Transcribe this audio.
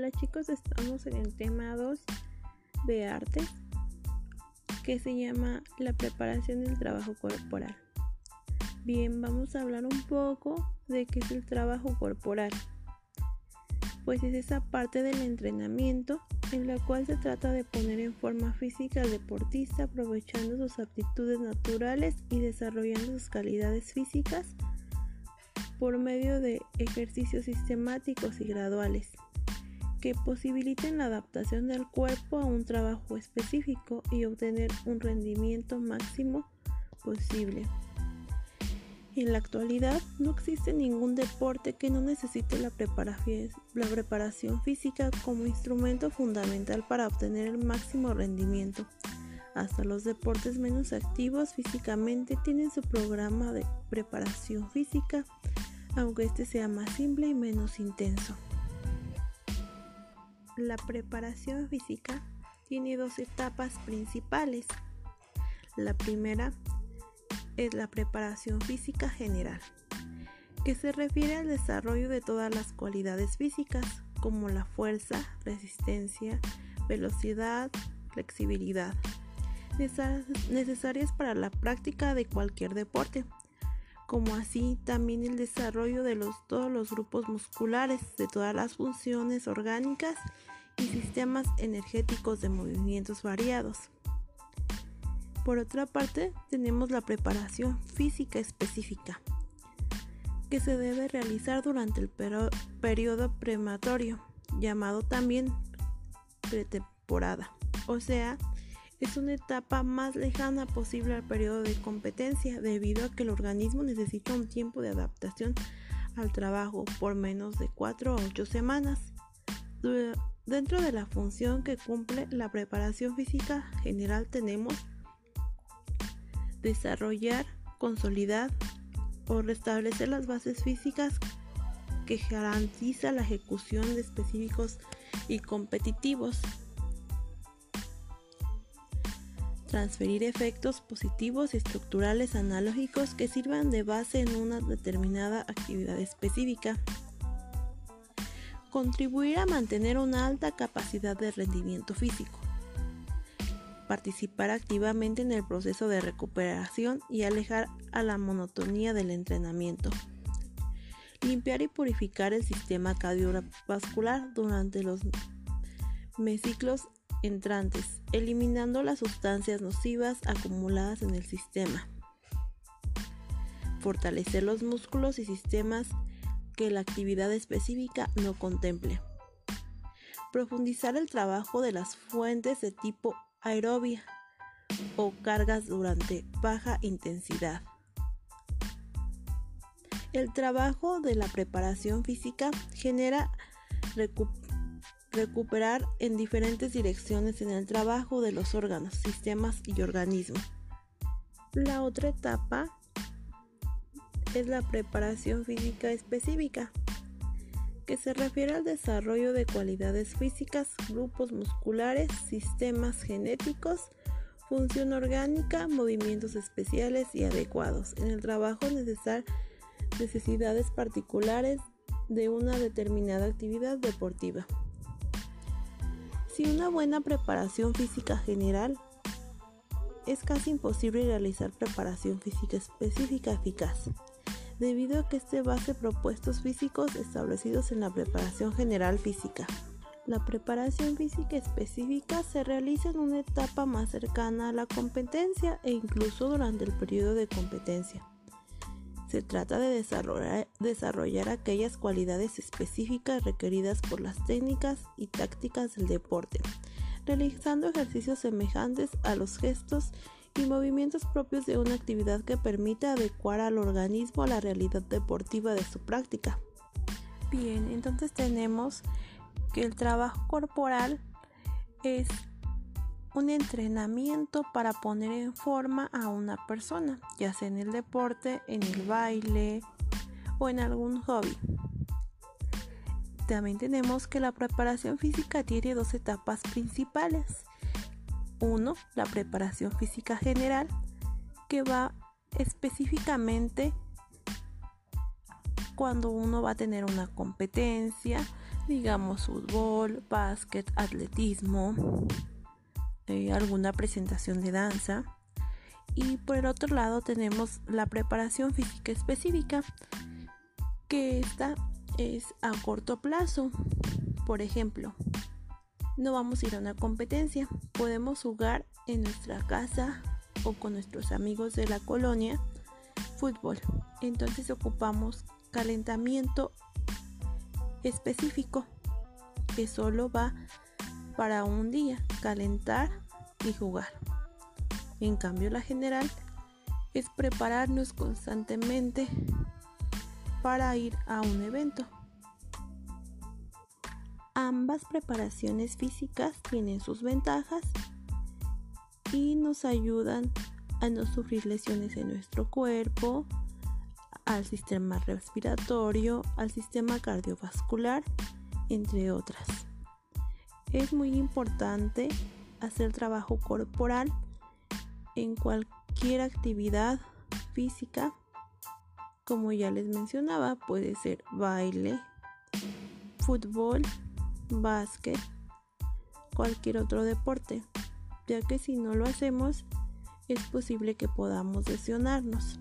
Hola chicos, estamos en el tema 2 de arte que se llama la preparación del trabajo corporal. Bien, vamos a hablar un poco de qué es el trabajo corporal. Pues es esa parte del entrenamiento en la cual se trata de poner en forma física al deportista aprovechando sus aptitudes naturales y desarrollando sus calidades físicas por medio de ejercicios sistemáticos y graduales que posibiliten la adaptación del cuerpo a un trabajo específico y obtener un rendimiento máximo posible. En la actualidad no existe ningún deporte que no necesite la preparación, física como instrumento fundamental para obtener el máximo rendimiento. Hasta los deportes menos activos físicamente tienen su programa de preparación física aunque este sea más simple y menos intenso. La preparación física tiene dos etapas principales. La primera es la preparación física general, que se refiere al desarrollo de todas las cualidades físicas, como la fuerza, resistencia, velocidad, flexibilidad, necesarias para la práctica de cualquier deporte como así también el desarrollo de los, todos los grupos musculares, de todas las funciones orgánicas y sistemas energéticos de movimientos variados. Por otra parte, tenemos la preparación física específica, que se debe realizar durante el periodo prematuro, llamado también pretemporada, o sea, es una etapa más lejana posible al periodo de competencia debido a que el organismo necesita un tiempo de adaptación al trabajo por menos de 4 a 8 semanas. Dentro de la función que cumple la preparación física general tenemos desarrollar, consolidar o restablecer las bases físicas que garantiza la ejecución de específicos y competitivos transferir efectos positivos y estructurales analógicos que sirvan de base en una determinada actividad específica. Contribuir a mantener una alta capacidad de rendimiento físico. Participar activamente en el proceso de recuperación y alejar a la monotonía del entrenamiento. Limpiar y purificar el sistema cardiovascular durante los mesiclos entrantes, eliminando las sustancias nocivas acumuladas en el sistema. Fortalecer los músculos y sistemas que la actividad específica no contemple. Profundizar el trabajo de las fuentes de tipo aerobia o cargas durante baja intensidad. El trabajo de la preparación física genera recuperación recuperar en diferentes direcciones en el trabajo de los órganos, sistemas y organismos. La otra etapa es la preparación física específica, que se refiere al desarrollo de cualidades físicas, grupos musculares, sistemas genéticos, función orgánica, movimientos especiales y adecuados en el trabajo necesitar necesidades particulares de una determinada actividad deportiva. Sin una buena preparación física general, es casi imposible realizar preparación física específica eficaz, debido a que este base propuestos físicos establecidos en la preparación general física. La preparación física específica se realiza en una etapa más cercana a la competencia e incluso durante el periodo de competencia. Se trata de desarrollar, aquellas cualidades específicas requeridas por las técnicas y tácticas del deporte, realizando ejercicios semejantes a los gestos y movimientos propios de una actividad que permita adecuar al organismo a la realidad deportiva de su práctica. Bien, entonces tenemos que el trabajo corporal es un entrenamiento para poner en forma a una persona, ya sea en el deporte, en el baile o en algún hobby. También tenemos que la preparación física tiene dos etapas principales. Uno, la preparación física general, que va específicamente cuando uno va a tener una competencia, digamos fútbol, básquet, atletismo, eh, alguna presentación de danza. Y por el otro lado tenemos la preparación física específica, que esta es a corto plazo. Por ejemplo, no vamos a ir a una competencia, podemos jugar en nuestra casa o con nuestros amigos de la colonia fútbol. Entonces ocupamos calentamiento específico que solo va para un día, calentar y jugar. En cambio, la general es prepararnos constantemente para ir a un evento. Ambas preparaciones físicas tienen sus ventajas y nos ayudan a no sufrir lesiones en nuestro cuerpo, al sistema respiratorio, al sistema cardiovascular, entre otras. Es muy importante hacer trabajo corporal en cualquier actividad física. Como ya les mencionaba, puede ser baile, fútbol, básquet, cualquier otro deporte, ya que si no lo hacemos es posible que podamos lesionarnos.